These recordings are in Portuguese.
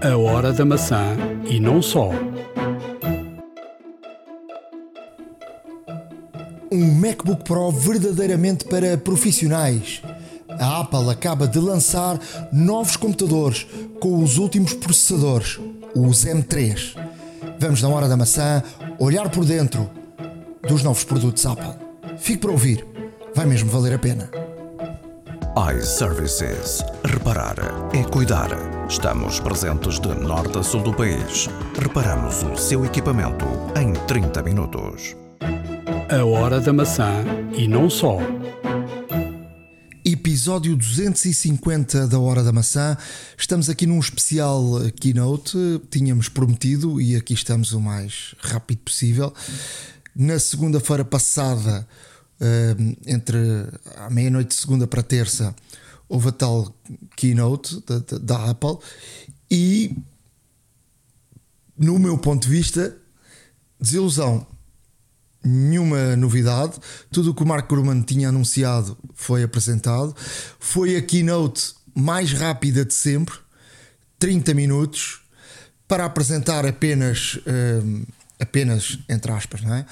A hora da maçã e não só. Um MacBook Pro verdadeiramente para profissionais. A Apple acaba de lançar novos computadores com os últimos processadores, os M3. Vamos na hora da maçã olhar por dentro dos novos produtos Apple. Fique para ouvir, vai mesmo valer a pena iServices. Reparar é cuidar. Estamos presentes de norte a sul do país. Reparamos o seu equipamento em 30 minutos. A hora da maçã e não só. Episódio 250 da Hora da Maçã. Estamos aqui num especial keynote. Tínhamos prometido e aqui estamos o mais rápido possível. Na segunda-feira passada uh, entre a meia-noite de segunda para terça, houve a tal keynote da, da, da Apple e, no meu ponto de vista, desilusão. Nenhuma novidade, tudo o que o Mark Gurman tinha anunciado foi apresentado. Foi a keynote mais rápida de sempre, 30 minutos, para apresentar apenas apenas entre aspas, não é?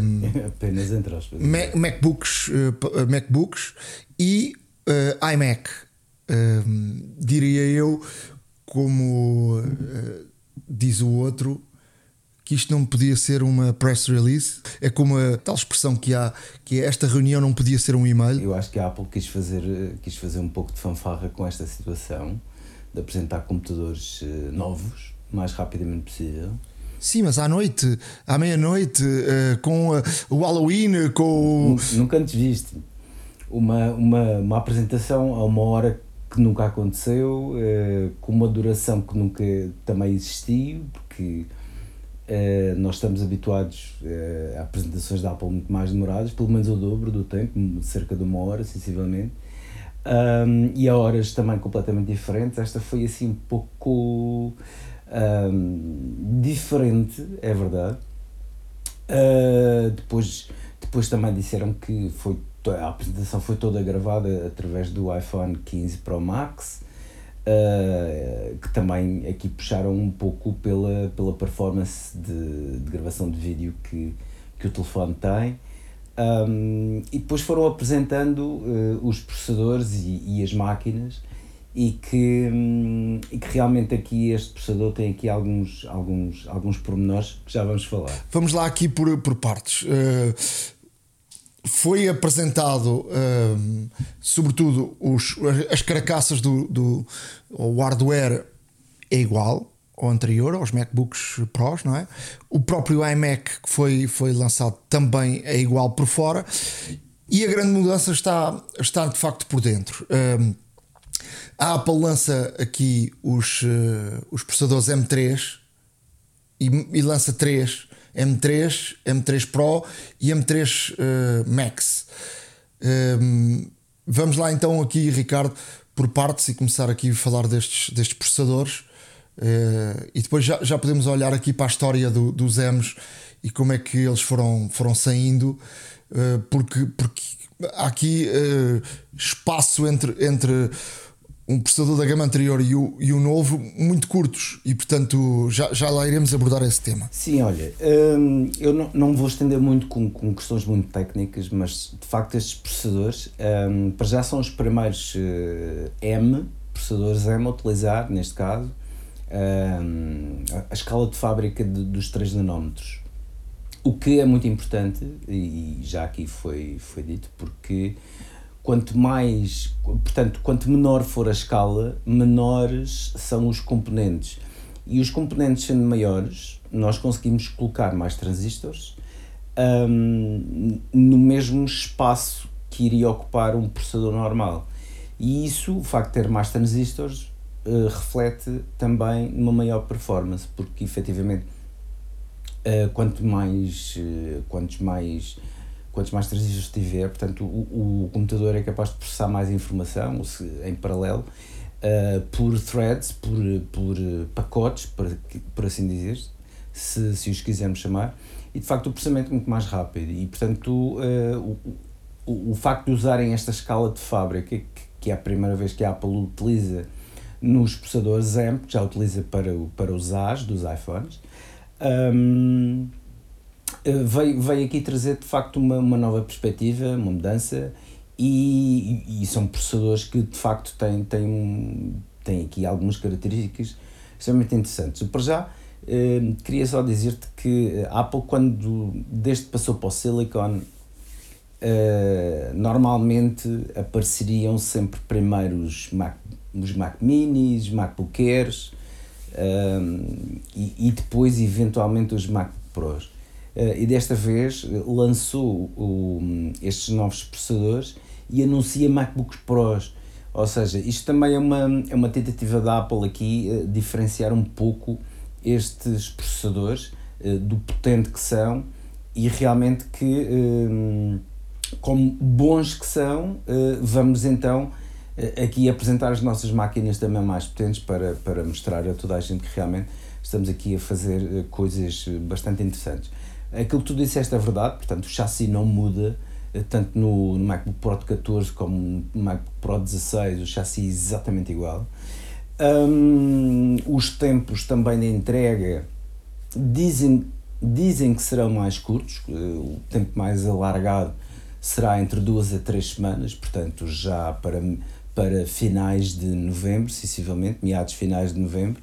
Um, apenas entre aspas. Mac, MacBooks, uh, MacBooks e uh, iMac, uh, diria eu, como diz o outro, que isto não podia ser uma press release, é como a tal expressão que há, que é esta reunião não podia ser um e-mail. Eu acho que a Apple quis fazer, quis fazer um pouco de fanfarra com esta situação, de apresentar computadores novos, o mais rapidamente possível Sim, mas à noite, à meia-noite, uh, com uh, o Halloween, com. Nunca antes viste uma, uma, uma apresentação a uma hora que nunca aconteceu, uh, com uma duração que nunca também existiu, porque nós estamos habituados a apresentações da Apple muito mais demoradas, pelo menos o dobro do tempo, cerca de uma hora, sensivelmente. Um, e a horas também completamente diferentes. Esta foi assim um pouco um, diferente, é verdade. Uh, depois, depois também disseram que foi, a apresentação foi toda gravada através do iPhone 15 Pro Max, uh, que também aqui puxaram um pouco pela, pela performance de, de gravação de vídeo que, que o telefone tem. Um, e depois foram apresentando uh, os processadores e, e as máquinas e que, hum, e que realmente aqui este processador tem aqui alguns, alguns, alguns pormenores que já vamos falar. Vamos lá aqui por, por partes. Uh, foi apresentado, uh, sobretudo, os, as carcaças do, do o hardware é igual ao anterior, aos MacBooks Pros, não é? O próprio iMac que foi, foi lançado também é igual por fora e a grande mudança está, está de facto por dentro. Uh, a Apple lança aqui os, uh, os processadores M3 e, e, lança 3 M3, M3 Pro e M3 uh, eh, Max. Um, ehm, vamos lá então aqui, Ricardo, por partes e começar aqui a falar destes, destes processadores. Uh, e depois já, já podemos olhar aqui para a história do, dos M's e como é que eles foram, foram saindo, uh, porque, porque há aqui uh, espaço entre, entre um processador da gama anterior e o, e o novo muito curtos e portanto já, já lá iremos abordar esse tema. Sim, olha, hum, eu não, não vou estender muito com, com questões muito técnicas, mas de facto estes processadores hum, para já são os primeiros uh, M, processadores M a utilizar neste caso hum, a escala de fábrica de, dos 3 nanómetros. O que é muito importante, e já aqui foi, foi dito, porque quanto mais, portanto, quanto menor for a escala, menores são os componentes. E os componentes sendo maiores, nós conseguimos colocar mais transistores um, no mesmo espaço que iria ocupar um processador normal. E isso, o facto de ter mais transistores, uh, reflete também uma maior performance, porque efetivamente, uh, quanto mais, uh, quantos mais quantos mais transistores tiver, portanto, o, o computador é capaz de processar mais informação se, em paralelo uh, por threads, por, por pacotes, por, por assim dizer, se, se os quisermos chamar, e de facto o processamento é muito mais rápido. E portanto, uh, o, o, o facto de usarem esta escala de fábrica, que, que é a primeira vez que a Apple utiliza nos processadores AMP, que já utiliza para, para os As dos iPhones. Um, veio, veio aqui trazer de facto uma, uma nova perspectiva, uma mudança, e, e, são processadores que de facto têm, têm, têm aqui algumas características extremamente interessantes. Para já, eh, queria só dizer-te que a Apple, quando desde que passou para o Silicon, eh, normalmente apareceriam sempre primeiro os Mac, os Mac Minis, MacBook Airs eh, e, e, depois eventualmente os Mac Pros. E desta vez lançou o, estes novos processadores e anuncia MacBooks Pros. Ou seja, isto também é uma, é uma tentativa da Apple aqui uh, diferenciar um pouco estes processadores do potente que são e realmente que, uh, como bons que são, vamos então aqui apresentar as nossas máquinas também mais potentes para, para mostrar a toda a gente que realmente estamos aqui a fazer coisas bastante interessantes. Aquilo que tu disseste é verdade, portanto o chassi não muda, eh, tanto no, no MacBook Pro de 14 como no MacBook Pro 16, o chassi é exatamente igual. Um, os tempos também de entrega dizem, dizem que serão mais curtos, eh, o tempo mais alargado será entre duas a três semanas, portanto já para, para finais de novembro, sensivelmente, meados finais de novembro,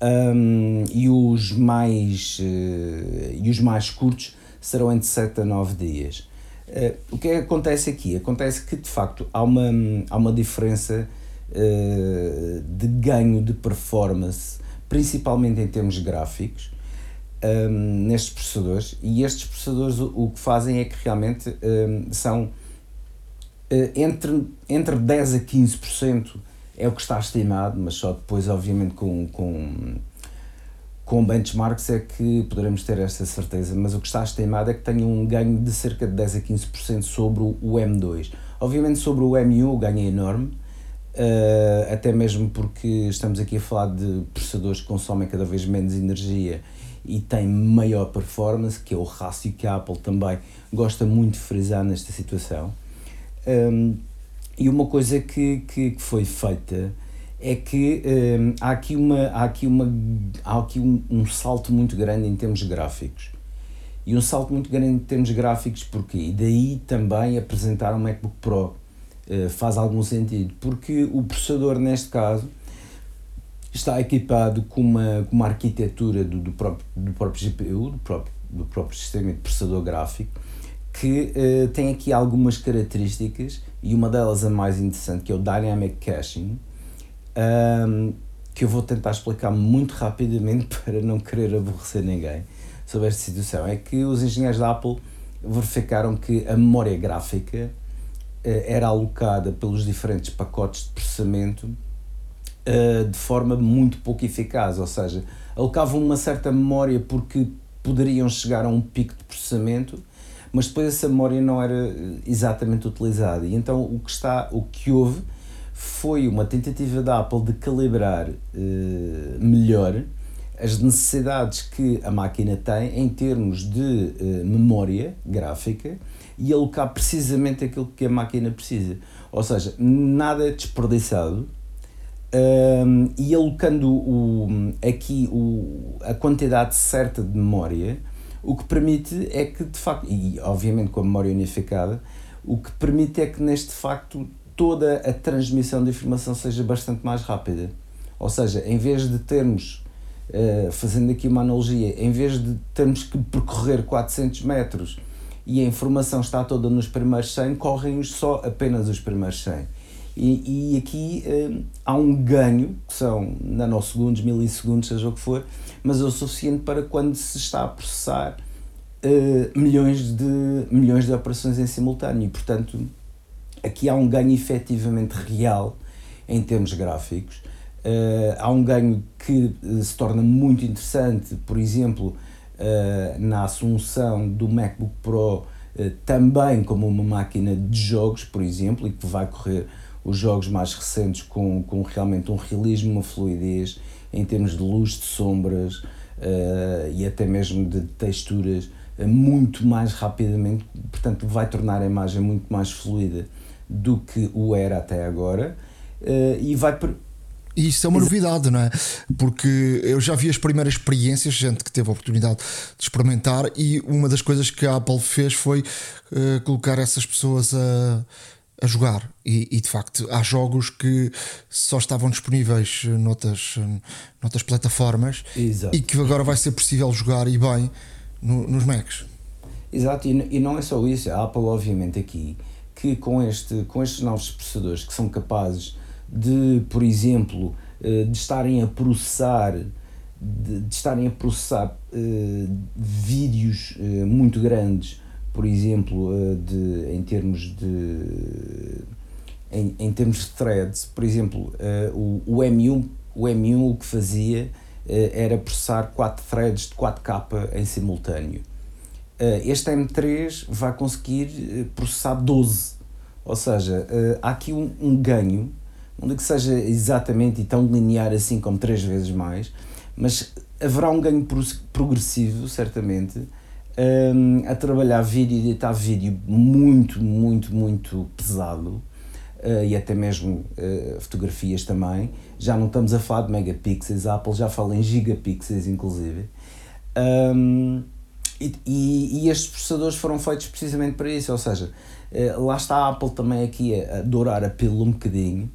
um, e, os mais, uh, e os mais curtos serão entre 7 a 9 dias. Uh, o que é que acontece aqui? Acontece que de facto há uma, há uma diferença uh, de ganho de performance, principalmente em termos gráficos, um, nestes processadores. E estes processadores o, o que fazem é que realmente um, são entre, entre 10% a 15% é o que está estimado, mas só depois, obviamente, com, com com benchmarks é que poderemos ter esta certeza, mas o que está estimado é que tenha um ganho de cerca de 10 a 15% sobre o M2. Obviamente sobre o M1 o ganho é enorme, uh, até mesmo porque estamos aqui a falar de processadores que consomem cada vez menos energia e têm maior performance, que é o rácio que a Apple também gosta muito de frisar nesta situação. Um, e uma coisa que, que, que foi feita é que um, há aqui, uma, há aqui, uma, há aqui um, um, salto muito grande em termos gráficos. E um salto muito grande em termos gráficos porque E daí também apresentar um MacBook Pro uh, faz algum sentido, porque o processador neste caso está equipado com uma, com uma arquitetura do, do, próprio, do próprio GPU, do próprio, do próprio sistema de processador gráfico, que uh, tem aqui algumas características e uma delas a mais interessante que é o Dynamic Caching, um, que eu vou tentar explicar muito rapidamente para não querer aborrecer ninguém sobre esta situação. É que os engenheiros da Apple verificaram que a memória gráfica uh, era alocada pelos diferentes pacotes de processamento uh, de forma muito pouco eficaz, ou seja, alocavam uma certa memória porque poderiam chegar a um pico de processamento, mas depois essa memória não era exatamente utilizada. E então o que está, o que houve foi uma tentativa da Apple de calibrar uh, melhor as necessidades que a máquina tem em termos de uh, memória gráfica e alocar precisamente aquilo que a máquina precisa. Ou seja, nada é desperdiçado um, ehm, e alocando o, aqui o, a quantidade certa de memória, o que permite é que, de facto, e obviamente com a memória unificada, o que permite é que neste facto toda a transmissão de informação seja bastante mais rápida. Ou seja, em vez de termos, uh, fazendo aqui uma analogia, em vez de termos que percorrer 400 metros e a informação está toda nos primeiros 100, correm só apenas os primeiros 100. E, e aqui uh, há um ganho, que são nanosegundos, milissegundos, seja o que for, mas é o suficiente para quando se está a processar uh, milhões, de, milhões de operações em simultâneo. E, portanto, aqui há um ganho efetivamente real em termos gráficos. Uh, há um ganho que uh, se torna muito interessante, por exemplo, uh, na assunção do MacBook Pro também como uma máquina de jogos, por exemplo, e que vai correr os jogos mais recentes com, com realmente um realismo, uma fluidez em termos de luz, de sombras e até mesmo de texturas muito mais rapidamente, portanto vai tornar a imagem muito mais fluida do que o era até agora uh, e vai E isso é uma novidade, não é? Porque eu já vi as primeiras experiências, gente que teve a oportunidade de experimentar, e uma das coisas que a Apple fez foi uh, colocar essas pessoas a, a jogar. E, e, de facto, há jogos que só estavam disponíveis noutras, noutras plataformas Exato. e que agora vai ser possível jogar e bem no, nos Macs. Exato, e, e não é só isso, a Apple, obviamente, aqui que com, este, com estes novos processadores que são capazes de, por exemplo, eh, de estarem a processar de, de estarem a processar uh, vídeos uh, muito grandes, por exemplo, uh, de, em termos de em, em termos de threads, por exemplo, o, o M1 o M1 o que fazia era processar 4 threads de 4K em simultâneo. este M3 vai conseguir processar 12, ou seja, há aqui um, um ganho não que seja exatamente e tão linear assim como três vezes mais, mas haverá um ganho progressivo, certamente, um, a trabalhar vídeo editar vídeo muito, muito, muito pesado. Uh, e até mesmo uh, fotografias também. Já não estamos a falar de megapixels, a Apple já fala em gigapixels, inclusive. Um, e, e, estes processadores foram feitos precisamente para isso, ou seja, uh, lá está a Apple também aqui a, dourar a pílula um bocadinho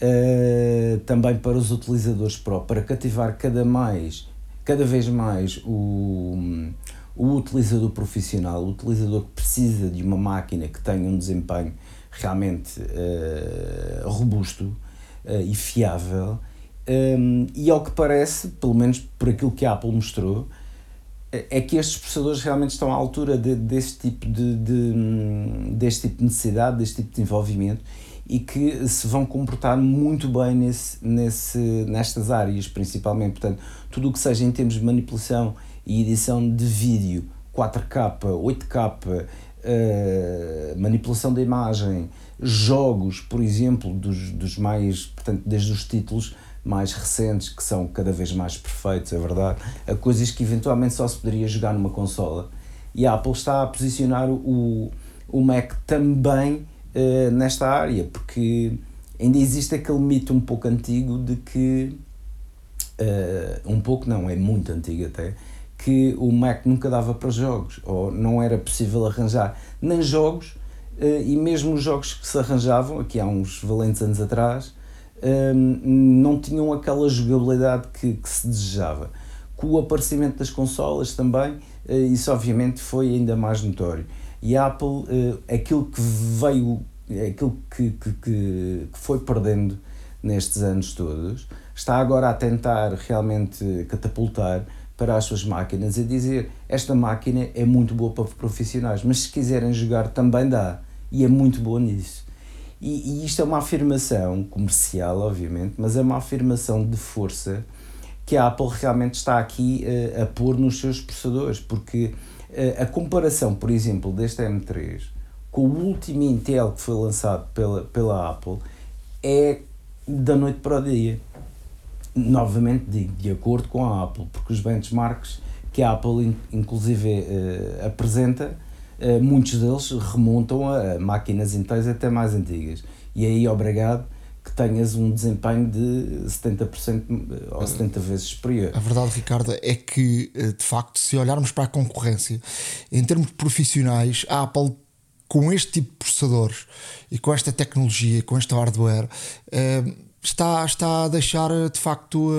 uh, também para os utilizadores Pro, para cativar cada, mais, cada vez mais o, o utilizador profissional, o utilizador que precisa de uma máquina que tenha um desempenho realmente uh, robusto uh, e fiável. Um, e ao que parece, pelo menos por aquilo que a Apple mostrou, é que estes processadores realmente estão à altura de, deste, tipo de, de, deste tipo de necessidade, deste tipo de desenvolvimento e que se vão comportar muito bem nesse, nesse, nestas áreas, principalmente. Portanto, tudo o que seja em termos de manipulação e edição de vídeo, 4K, 8K, uh, manipulação da imagem, jogos, por exemplo, dos, dos mais, portanto, desde os títulos mais recentes, que são cada vez mais perfeitos, é verdade, a coisas que eventualmente só se poderia jogar numa consola. E a Apple está a posicionar o, o Mac também uh, nesta área, porque ainda existe aquele mito um pouco antigo de que, uh, um pouco não, é muito antigo até, que o Mac nunca dava para jogos, ou não era possível arranjar nem jogos, uh, e mesmo os jogos que se arranjavam, aqui há uns valentes anos atrás, não tinham aquela jogabilidade que, que, se desejava. Com o aparecimento das consolas também, isso obviamente foi ainda mais notório. E a Apple, uh, aquilo que veio, aquilo que, que, que, foi perdendo nestes anos todos, está agora a tentar realmente catapultar para as suas máquinas e dizer esta máquina é muito boa para profissionais, mas se quiserem jogar também dá e é muito boa nisso. E, e isto é uma afirmação comercial, obviamente, mas é uma afirmação de força que a Apple realmente está aqui uh, a pôr nos seus processadores, porque eh, a comparação, por exemplo, deste M3 com o último Intel que foi lançado pela, pela Apple é da noite para o dia. Novamente digo, de acordo com a Apple, porque os benchmarks que a Apple inclusive uh, apresenta, uh, muitos deles remontam a máquinas Intel até mais antigas. E aí, obrigado, que tenhas um desempenho de 70% ou 70 vezes superior. A verdade, Ricardo, é que eh, de facto, se olharmos para a concorrência em termos profissionais, a Apple com este tipo de processadores e com esta tecnologia, com este hardware, eh, está, está a deixar de facto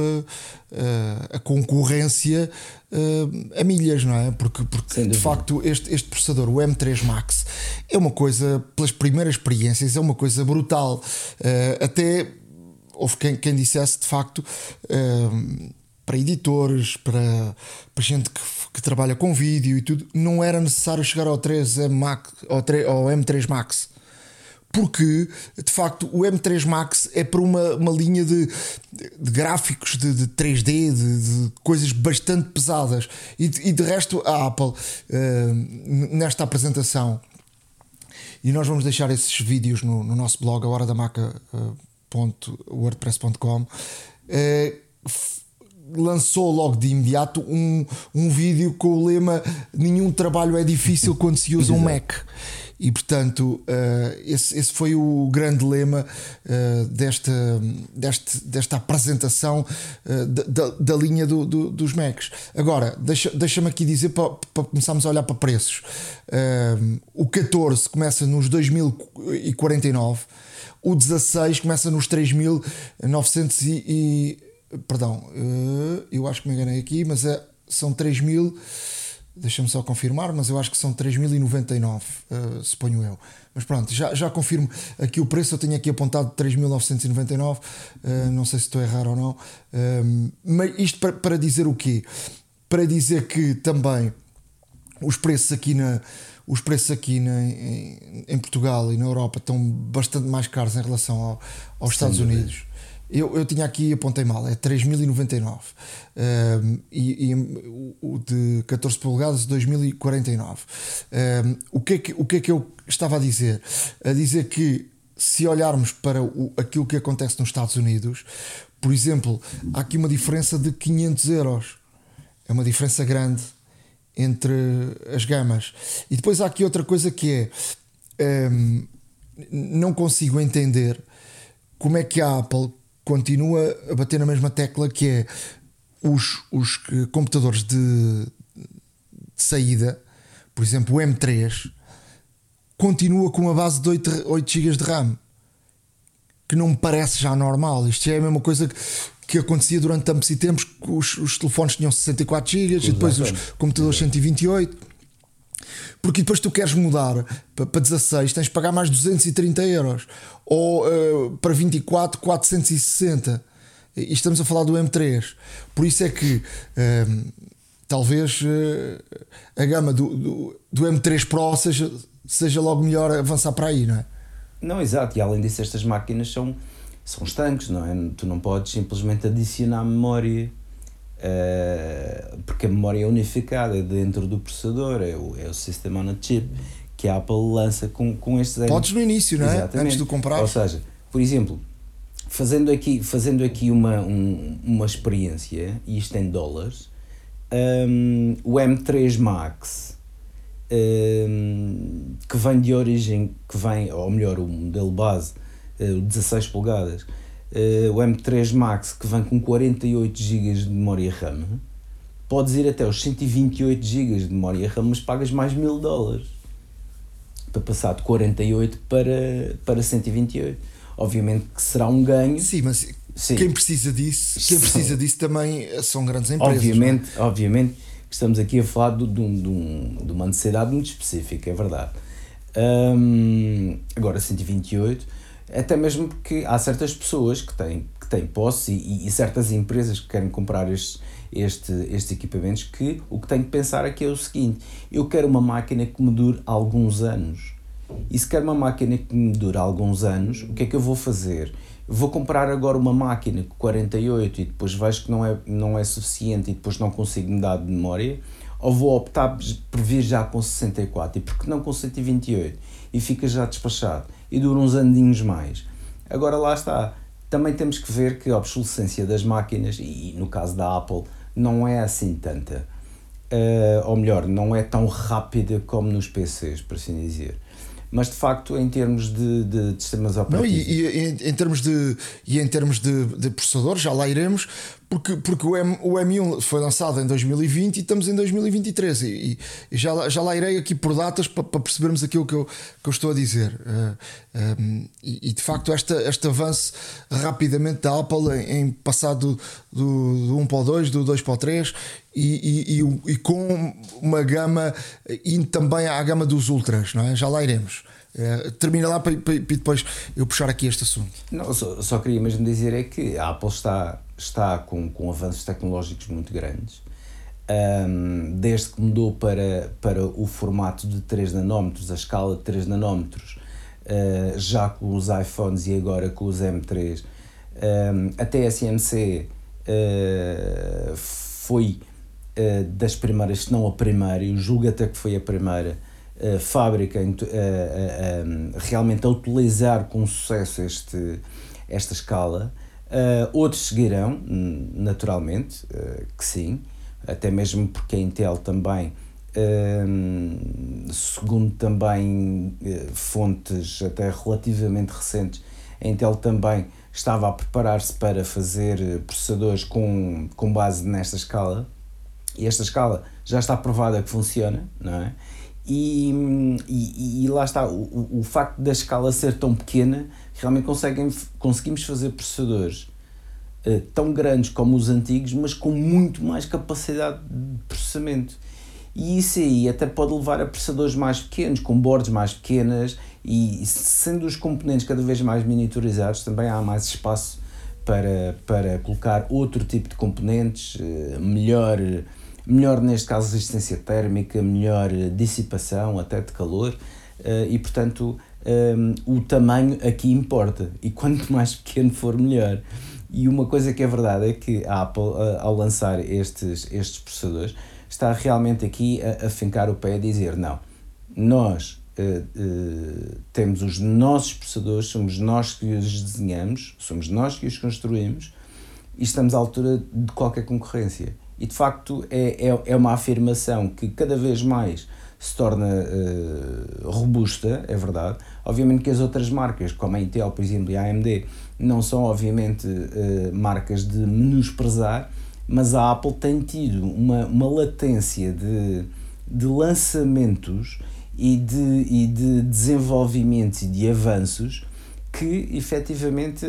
a, a concorrência a milhas, não é? Porque, porque de facto este, este processador, o M3 Max, é uma coisa, pelas primeiras experiências, é uma coisa brutal. Até houve quem, quem dissesse de facto para editores, para, para gente que, que, trabalha com vídeo e tudo, não era necessário chegar ao 3 Max, ao, 3, ao M3 Max porque de facto o M3 Max é para uma, uma linha de, de gráficos de, de 3D, de, de, coisas bastante pesadas. E, e de resto, a Apple, uh, nesta apresentação, e nós vamos deixar esses vídeos no, no nosso blog, a hora da maca.wordpress.com. Uh, uh, lançou logo de imediato um, um vídeo com o lema Nenhum trabalho é difícil quando se usa um Mac. E portanto, uh, esse, foi o grande lema uh, desta, deste, desta apresentação uh, da, da, linha do, do, dos Macs. Agora, deixa-me deixa aqui dizer para, para começarmos a olhar para preços. o 14 começa nos 2049, o 16 começa nos 3.900 e, e. Perdão, eu acho que me enganei aqui, mas é, são 3.000. Deixa-me só confirmar, mas eu acho que são 3.099, uh, suponho eu. Mas pronto, já, já confirmo aqui o preço. Eu tenho aqui apontado 3.999, uh, não sei se estou a errar ou não. Uh, mas isto para, para dizer o quê? Para dizer que também os preços aqui na, os preços aqui na, em, em, Portugal e na Europa estão bastante mais caros em relação ao, aos Estados Unidos. Eu, eu tinha aqui, apontei mal, é 3.099 um, e, e, o de 14 polegadas 2049. Um, o, que é que, o que é que eu estava a dizer? A dizer que se olharmos para o, aquilo que acontece nos Estados Unidos, por exemplo, há aqui uma diferença de 500 euros. É uma diferença grande entre as gamas. E depois há aqui outra coisa que é. Um, não consigo entender como é que a Apple continua a bater na mesma tecla que é os, os computadores de, de saída, por exemplo, o M3, continua com uma base de 8, 8 GB de RAM, que não me parece já normal. Isto é a mesma coisa que, que acontecia durante tempos e tempos, os, os telefones tinham 64 GB e depois os computadores 128 porque depois tu queres mudar para 16, tens de pagar mais 230 euros, ou uh, para 24, 460. E estamos a falar do M3. Por isso é que uh, talvez uh, a gama do, do, do, M3 Pro seja, seja logo melhor avançar para aí, não é? Não, exato. E além disso, estas máquinas são, são estanques, não é? Tu não podes simplesmente adicionar memória Uh, porque a memória é unificada dentro do processador, é o, é o System on a Chip que a Apple lança com, com estes Podes no início, não é? Exatamente. Antes de comprar. Ou seja, por exemplo, fazendo aqui, fazendo aqui uma, um, uma experiência, e isto em dólares, um, o M3 Max um, que vem de origem, que vem, ou melhor, o modelo base, uh, o 16 polegadas uh, o M3 Max que vem com 48 GB de memória RAM, podes ir até aos 128 GB de memória RAM, mas pagas mais mil dólares para passar de 48 para, para 128. Obviamente que será um ganho. Sim, mas Sim. quem precisa disso, quem precisa disso também são grandes empresas. Obviamente, é? obviamente estamos aqui a falar de, de, de, de uma necessidade muito específica, é verdade. Um, agora 128 até mesmo porque há certas pessoas que têm, que têm posse e, e certas empresas que querem comprar estes, este, estes equipamentos que o que têm que pensar aqui é o seguinte: eu quero uma máquina que me dure alguns anos. E se quero uma máquina que me dure alguns anos, o que é que eu vou fazer? Vou comprar agora uma máquina com 48 e depois vejo que não é, não é suficiente e depois não consigo mudar de memória? Ou vou optar por vir já com 64 e porque não com 128 e fica já despachado? E dura uns andinhos mais. Agora lá está, também temos que ver que a obsolescência das máquinas, e no caso da Apple, não é assim tanta. Uh, ou melhor, não é tão rápida como nos PCs, por assim dizer mas de facto em termos de, de, de sistemas operativos. Não, e, e em, em, termos de e em termos de, de processadores, já lá iremos, porque, porque o, M, o M1 foi lançado em 2020 e estamos em 2023 e, e já, já lá irei aqui por datas para, para percebermos aquilo que eu, que eu estou a dizer. Uh, eh, um, eh, e, e, de facto esta, este avanço rapidamente da Apple em, em passar do, do, do 1 para o 2, do 2 para o 3 e, e, e, com uma gama indo também à gama dos ultras, não é? Já lá iremos. É, termina lá para, para, para, depois eu puxar aqui este assunto. Não, só, só queria mesmo dizer é que a Apple está, está com, com avanços tecnológicos muito grandes. Um, desde que mudou para, para o formato de 3 nanómetros, a escala de 3 nanómetros, uh, já com os iPhones e agora com os M3, um, a TSMC uh, foi uh, das primeiras, se não a primeira, eu julgo até que foi a primeira fábrica uh, realmente a utilizar com sucesso este, esta escala. outros seguirão, naturalmente, que sim, até mesmo porque a Intel também segundo também uh, fontes até relativamente recentes, a Intel também estava a preparar-se para fazer processadores com, com base nesta escala e esta escala já está provada que funciona, não é? E, e, e lá está, o, o facto da escala ser tão pequena, realmente conseguem, conseguimos fazer processadores uh, tão grandes como os antigos, mas com muito mais capacidade de processamento. E isso aí até pode levar a processadores mais pequenos, com bordes mais pequenas, e sendo os componentes cada vez mais miniaturizados, também há mais espaço para, para colocar outro tipo de componentes, uh, melhor melhor neste caso resistência térmica, melhor dissipação até de calor eh, e portanto um, o tamanho aqui importa e quanto mais pequeno for melhor. E uma coisa que é verdade é que a Apple, eh, ao lançar estes, estes processadores, está realmente aqui a, a fincar o pé a dizer: não, nós uh, uh, temos os nossos processadores, somos nós que os desenhamos, somos nós que os construímos e estamos à altura de qualquer concorrência. E de facto é, é, é uma afirmação que cada vez mais se torna uh, robusta, é verdade. Obviamente que as outras marcas, como a Intel, por exemplo, e a AMD, não são obviamente uh, marcas de menosprezar, mas a Apple tem tido uma, uma latência de, de lançamentos e de, e de desenvolvimentos e de avanços que efetivamente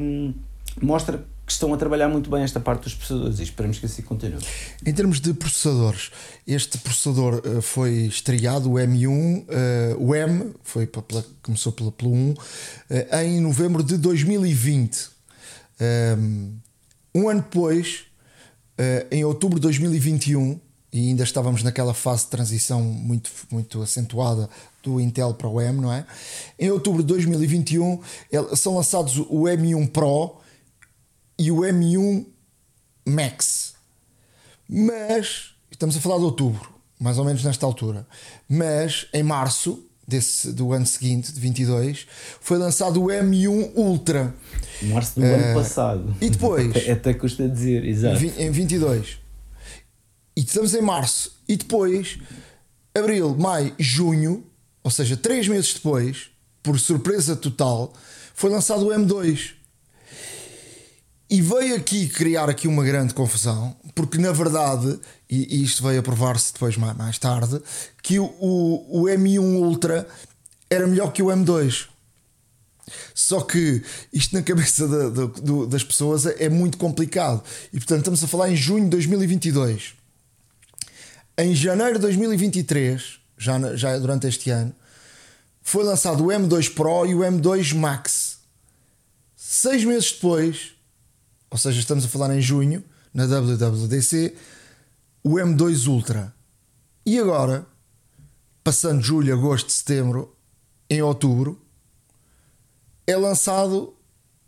um, mostra que estão a trabalhar muito bem esta parte dos processadores e esperamos que assim continue. Em termos de processadores, este processador uh, foi estreado, o M1, uh, eh, o M foi pela, começou pelo, pelo 1, uh, em novembro de 2020. Um, um ano depois, em outubro de 2021, e ainda estávamos naquela fase de transição muito, muito acentuada do Intel para o M, não é? Em outubro de 2021 são lançados o M1 Pro e o M1 Max. Mas estamos a falar de outubro, mais ou menos nesta altura. Mas em março desse, do ano seguinte, de 22, foi lançado o M1 Ultra. Março do uh, ano eh, passado. E depois. Até custa dizer, exato. Em 22. E estamos em março. E depois, abril, maio, junho, ou seja, três meses depois, por surpresa total, foi lançado o M2. E veio aqui criar aqui uma grande confusão, porque na verdade, e, isto veio a provar-se depois mais, mais tarde, que o, o, o M1 Ultra era melhor que o M2. Só que isto na cabeça da, da, das pessoas é muito complicado. E portanto estamos a falar em junho de 2022. Em janeiro de 2023, já, já durante este ano, foi lançado o M2 Pro e o M2 Max. Seis meses depois, ou seja, estamos a falar em junho, na WWDC, o M2 Ultra. E agora, passando julho, agosto, setembro, em outubro, é lançado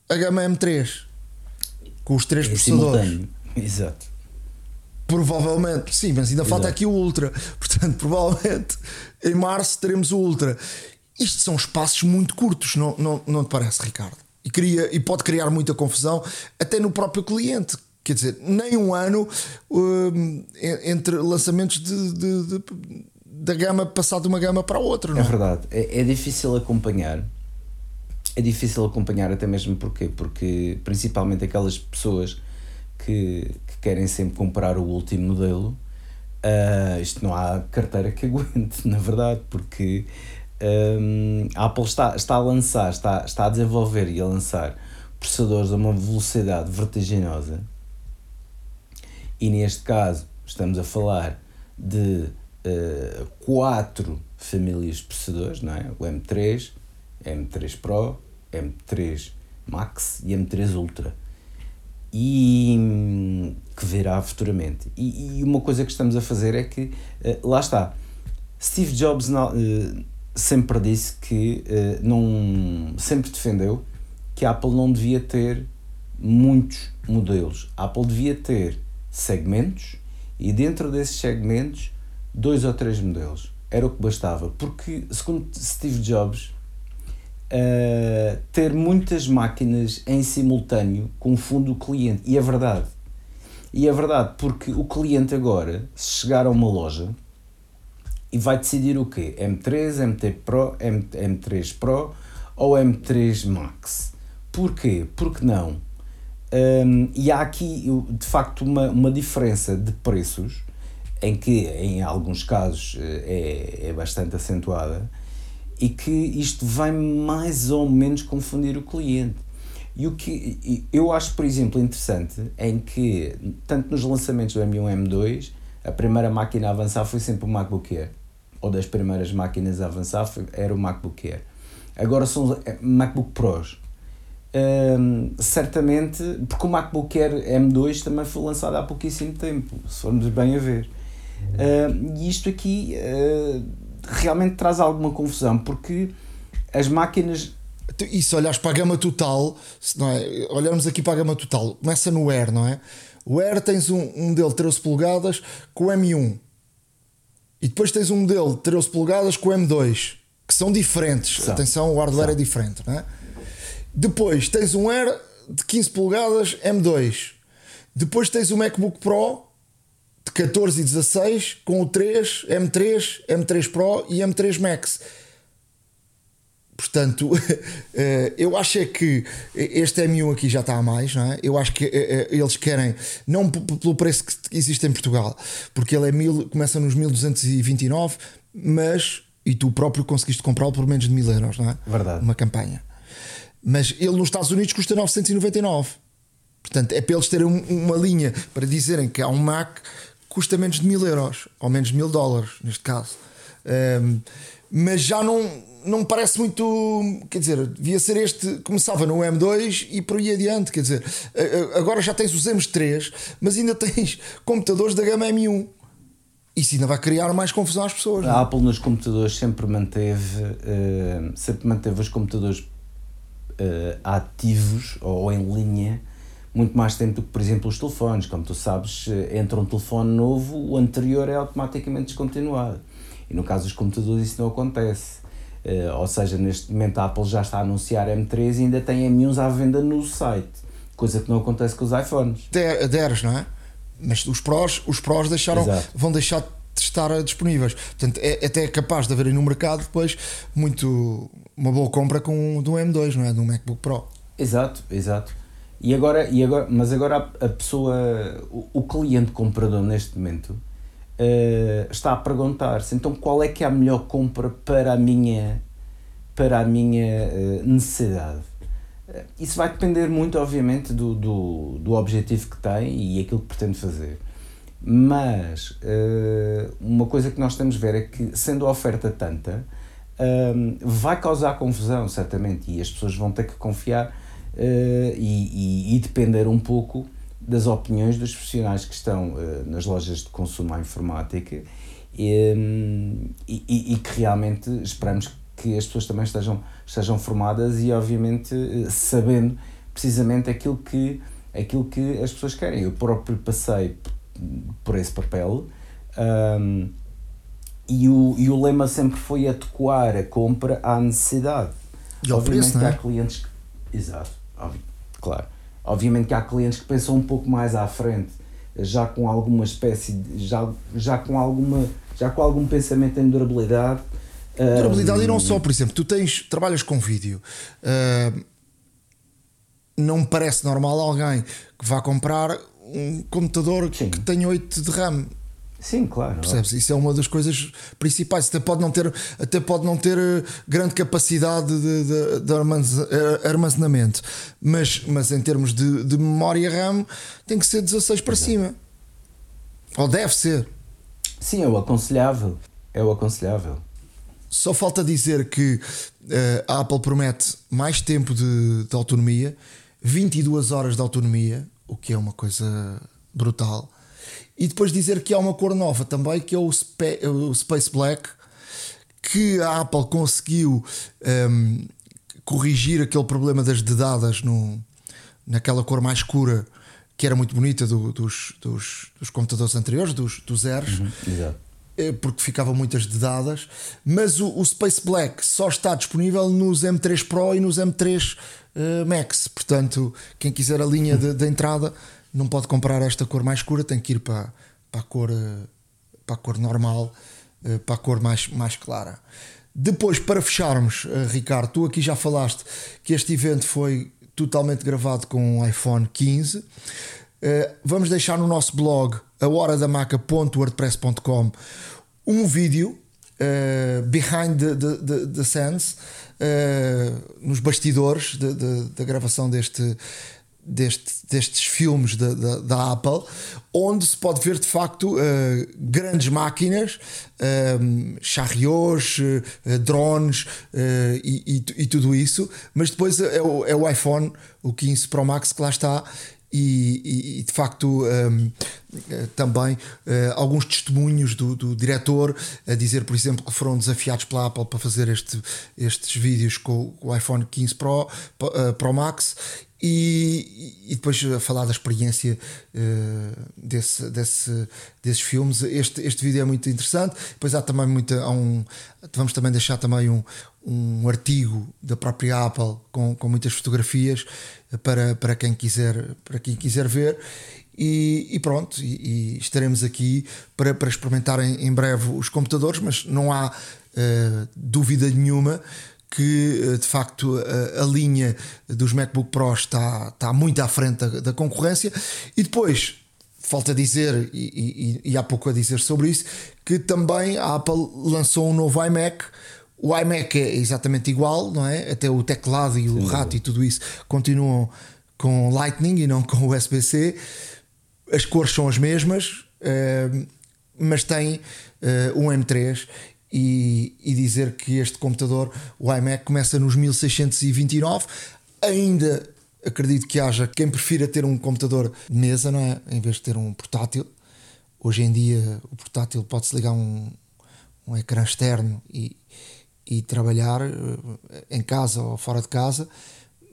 a gama M3 com os três é processadores. Exato. Provavelmente, sim, mas ainda Exato. falta aqui o Ultra. Portanto, provavelmente em março teremos o Ultra. Isto são espaços muito curtos, não, não, não te parece, Ricardo? E, cria, e pode criar muita confusão até no próprio cliente. Quer dizer, nem um ano um, entre lançamentos de, de, de, da gama passar de uma gama para a outra. Não é? é verdade, é, é difícil acompanhar. É difícil acompanhar até mesmo porque porque principalmente aquelas pessoas que, que querem sempre comprar o último modelo, uh, isto não há carteira que aguente, na verdade, porque um, a Apple está, está a lançar, está, está a desenvolver e a lançar processadores a uma velocidade vertiginosa. E neste caso, estamos a falar de uh, quatro famílias de processadores, não é? O M3, M3 Pro, M3 Max e M3 Ultra. E que virá futuramente. E, e uma coisa que estamos a fazer é que, uh, lá está, Steve Jobs. Uh, sempre disse que uh, não sempre defendeu que a Apple não devia ter muitos modelos. A Apple devia ter segmentos e dentro desses segmentos dois ou três modelos. Era o que bastava, porque segundo Steve Jobs, uh, ter muitas máquinas em simultâneo confunde o cliente. E é verdade. E é verdade, porque o cliente agora, se chegar a uma loja, e vai decidir o quê? M3, MT Pro, M, M3 Pro ou M3 Max. Porquê? Porque não? Um, e há aqui, de facto, uma, uma diferença de preços, em que, em alguns casos, eh, é, é bastante acentuada, e que isto vai mais ou menos confundir o cliente. E o que eu acho, por exemplo, interessante em que, tanto nos lançamentos do M1 e M2, a primeira máquina a avançar foi sempre o MacBook Air. Ou das primeiras máquinas a avançar foi, era o MacBook Air. Agora são os MacBook Pros. Certamente, porque o MacBook Air M2 também foi lançado há pouquíssimo tempo, se formos bem a ver. E isto aqui uh, realmente traz alguma confusão, porque as máquinas. E se olhares para a gama total, não é, olharmos aqui para a gama total, começa no Air, não é? O Air tens um, um modelo de 13 polegadas com o M1 e depois tens um modelo de 13 polegadas com o M2 que são diferentes. São. Atenção, o hardware São. é diferente, não é? Depois tens um Air de 15 polegadas M2. Depois tens o MacBook Pro de 14 e 16 com o 3, M3, M3 Pro e M3 Max. Portanto, eh, eu acho é que este M1 aqui já está a mais, não é? Eu acho que eh, eh, eles querem, não pelo preço que existe em Portugal, porque ele é mil, começa nos 1229, mas e tu próprio conseguiste comprá-lo por menos de mil euros, não é? Verdade. Uma campanha. Mas ele nos Estados Unidos custa 999. Portanto, é para eles terem uma linha para dizerem que há um Mac custa menos de mil euros, ou menos de mil dólares, neste caso. Um, mas já não, não me parece muito. Quer dizer, devia ser este. Começava no M2 e por aí adiante. Quer dizer, agora já tens os M3, mas ainda tens computadores da gama M1. Isso ainda vai criar mais confusão às pessoas. A é? Apple nos computadores sempre manteve, uh, sempre manteve os computadores uh, ativos ou em linha muito mais tempo do que, por exemplo, os telefones. Como tu sabes, eh, entra um telefone novo, o anterior é automaticamente descontinuado. E no caso dos computadores isso não acontece. Uh, ou seja, neste momento a Apple já está a anunciar M3 e ainda tem M1s à venda no site, coisa que não acontece com os iPhones. Deres, não é? Mas os Pros, os Pros deixaram, vão deixar de estar disponíveis. Portanto, é, é até capaz de haver aí no mercado depois muito uma boa compra com do M2, não é? Do MacBook Pro. Exato, exato. E agora, e agora, mas agora a, pessoa, o, o, cliente comprador neste momento uh, está a perguntar-se então qual é que é a melhor compra para a minha, para a minha uh, necessidade. Uh, isso vai depender muito, obviamente, do, do, do objetivo que tem e aquilo que pretende fazer. Mas uma coisa que nós temos a ver é que, sendo a oferta tanta, vai causar confusão, certamente, e as pessoas vão ter que confiar e, e, e, depender um pouco das opiniões dos profissionais que estão uh, nas lojas de consumo à informática e, e, que realmente esperamos que as pessoas também estejam, estejam formadas e obviamente eh, sabendo precisamente aquilo que, aquilo que as pessoas querem. Eu próprio passei por esse papel um, e, o, e o lema sempre foi adequar a compra à necessidade. E ao Obviamente preço, que é? há clientes que, Exato claro. Obviamente que há clientes que pensam um pouco mais à frente, já com alguma espécie, de, já, já com alguma, já com algum pensamento em durabilidade. Durabilidade um, e não só, por exemplo, tu tens, trabalhas com vídeo. Uh, não me parece normal alguém que vá comprar um computador Sim. que tenha 8 de RAM. Sim, claro. Percebes? Isso é uma das coisas principais. Até pode não ter, até pode não ter eh, grande capacidade de, de, de eh, armazenamento, mas, mas em termos de, de memória RAM tem que ser 16 para Exato. cima. Ou deve ser. Sim, é o aconselhável. É o aconselhável. Só falta dizer que uh, a Apple promete mais tempo de, de autonomia, 22 horas de autonomia, o que é uma coisa brutal e depois dizer que há uma cor nova também, que é o, Spe o Space Black, que a Apple conseguiu um, corrigir aquele problema das dedadas no, naquela cor mais escura que era muito bonita do, dos, dos, dos, computadores anteriores, dos, dos zeros. Uhum, é, porque ficavam muitas dedadas, mas o, o, Space Black só está disponível nos M3 Pro e nos M3 uh, eh, Max. Portanto, quem quiser a linha de, de entrada não pode comprar esta cor mais escura, tem que ir para, para, a, cor, para a cor normal uh, para a cor mais, mais clara. Depois, para fecharmos, uh, Ricardo, tu aqui já falaste que este evento foi totalmente gravado com um iPhone 15. vamos deixar no nosso blog, ahoradamaca.wordpress.com, um vídeo behind the, the, the, scenes, nos bastidores da gravação deste, deste, destes filmes da, da, da, Apple, onde se pode ver de facto uh, grandes máquinas, um, eh, charriots, uh, drones uh, e, e, e, tudo isso, mas depois é o, é o iPhone, o 15 Pro Max, que lá está. E, e de facto um, também alguns testemunhos do, do diretor a dizer, por exemplo, que foram desafiados pela Apple para fazer este, estes vídeos com, o iPhone 15 Pro, Pro Max e, e, depois a falar da experiência uh, desse, desse, desses filmes. Este, este vídeo é muito interessante. Depois há também muita. Há um, vamos também deixar também um, um artigo da própria Apple com, com muitas fotografias para, para, quem quiser, para quem quiser ver. E, e pronto, e, e, estaremos aqui para, para experimentar em, em breve os computadores, mas não há uh, dúvida nenhuma que eh, de facto a, a, linha dos MacBook Pro está, está muito à frente da, da concorrência. E depois falta dizer e, e, e, há pouco a dizer sobre isso que também a Apple lançou um novo iMac. O iMac é exatamente igual não é? Até o teclado e o Sim, rato e tudo isso continuam com Lightning e não com USB-C as cores são as mesmas uh, mas tem uh, um M3 e, e, dizer que este computador, o iMac, começa nos 1629. Ainda acredito que haja quem prefira ter um computador de mesa, não é? Em vez de ter um portátil. Hoje em dia, o portátil pode-se ligar um, um ecrã externo e, e trabalhar eh, em casa ou fora de casa.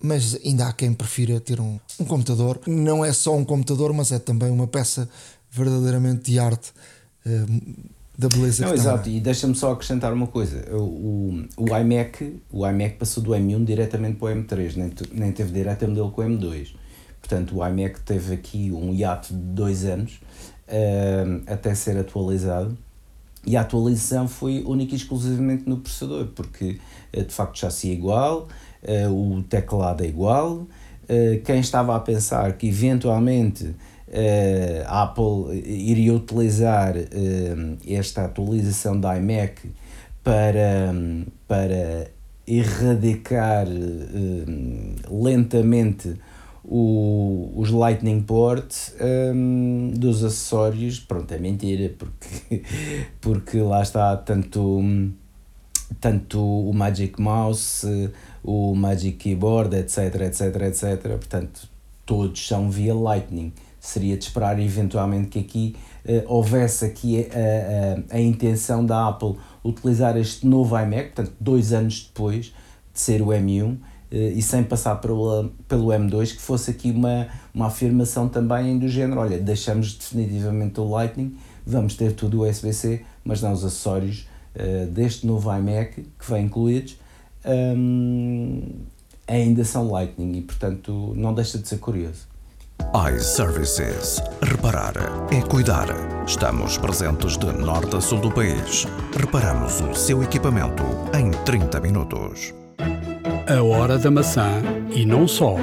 Mas ainda há quem prefira ter um, um computador. Não é só um computador, mas é também uma peça verdadeiramente de arte eh, da beleza Não, que exato, e deixa-me só acrescentar uma coisa: o, o, iMac, o iMac passou do M1 diretamente para o M3, nem, nem teve direto a modelo com o M2. Portanto, o iMac teve aqui um hiato de dois anos uh, até ser atualizado. E a atualização foi única e exclusivamente no processador, porque uh, de facto já se é igual, uh, o teclado é igual. quem estava a pensar que eventualmente a Apple iria utilizar uh, esta atualização da iMac para, para erradicar uh, lentamente o, os Lightning Port um, dos acessórios. Pronto, é mentira, porque, porque lá está tanto, tanto o Magic Mouse, o Magic Keyboard, etc, etc, etc. Portanto, todos são via Lightning seria de esperar eventualmente que aqui uh, houvesse aqui a, a, a, intenção da Apple utilizar este novo iMac, portanto dois anos depois de ser o M1 uh, eh, e sem passar pelo, pelo M2, que fosse aqui uma, uma afirmação também do género, olha, deixamos definitivamente o Lightning, vamos ter tudo o USB-C, mas não os acessórios uh, deste novo iMac que vem incluídos um, ainda são Lightning e portanto não deixa de ser curioso iServices. Reparar é cuidar. Estamos presentes de norte a sul do país. Reparamos o seu equipamento em 30 minutos. A hora da maçã e não só.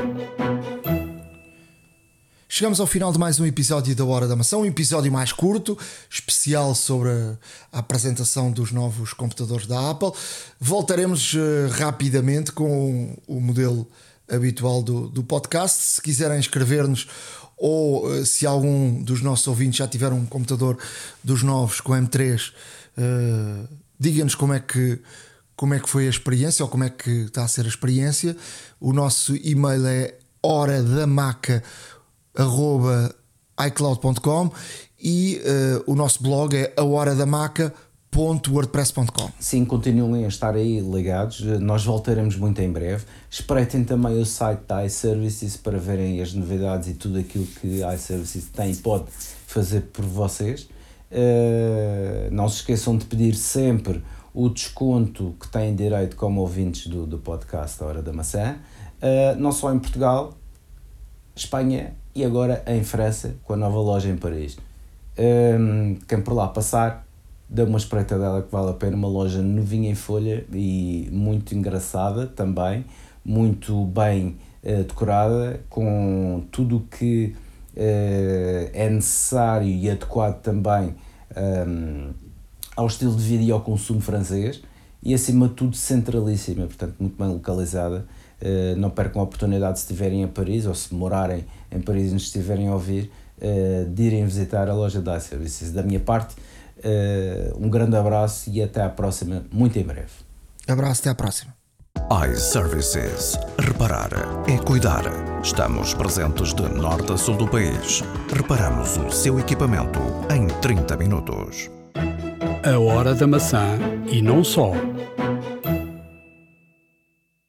Chegamos ao final de mais um episódio da Hora da Maçã, um episódio mais curto, especial sobre a apresentação dos novos computadores da Apple. Voltaremos uh, rapidamente com o modelo habitual do, do podcast. Se quiserem escrever-nos ou uh, se algum dos nossos ouvintes já tiver um computador dos novos com M3, uh, eh, diga-nos como é que como é que foi a experiência ou como é que está a ser a experiência. O nosso e-mail é horadamaca@icloud.com e uh, o nosso blog é a hora da maca www.wordpress.com. Sim, continuem a estar aí ligados. Nós voltaremos muito em breve. Espreitem também o site da iServices para verem as novidades e tudo aquilo que a iServices tem e pode fazer por vocês. Uh, não se esqueçam de pedir sempre o desconto que têm direito como ouvintes do, do podcast A Hora da Maçã, uh, não só em Portugal, Espanha e agora em França, com a nova loja em Paris. Um, quem por lá passar, dê uma espreita dela que vale a pena, uma loja novinha em folha e muito engraçada também, muito bem uh, decorada, com tudo o que uh, é necessário e adequado também um, ao estilo de vida e ao consumo francês e acima de tudo centralíssima, portanto muito bem localizada. Uh, não percam a oportunidade se estiverem a Paris ou se morarem em Paris e nos estiverem a ouvir, uh, de irem visitar a loja da iServices. Da minha parte, um grande abraço e até à próxima, muito em breve. Abraço, até à próxima. iServices. Reparar é cuidar. Estamos presentes de norte a sul do país. Reparamos o seu equipamento em 30 minutos. A hora da maçã e não só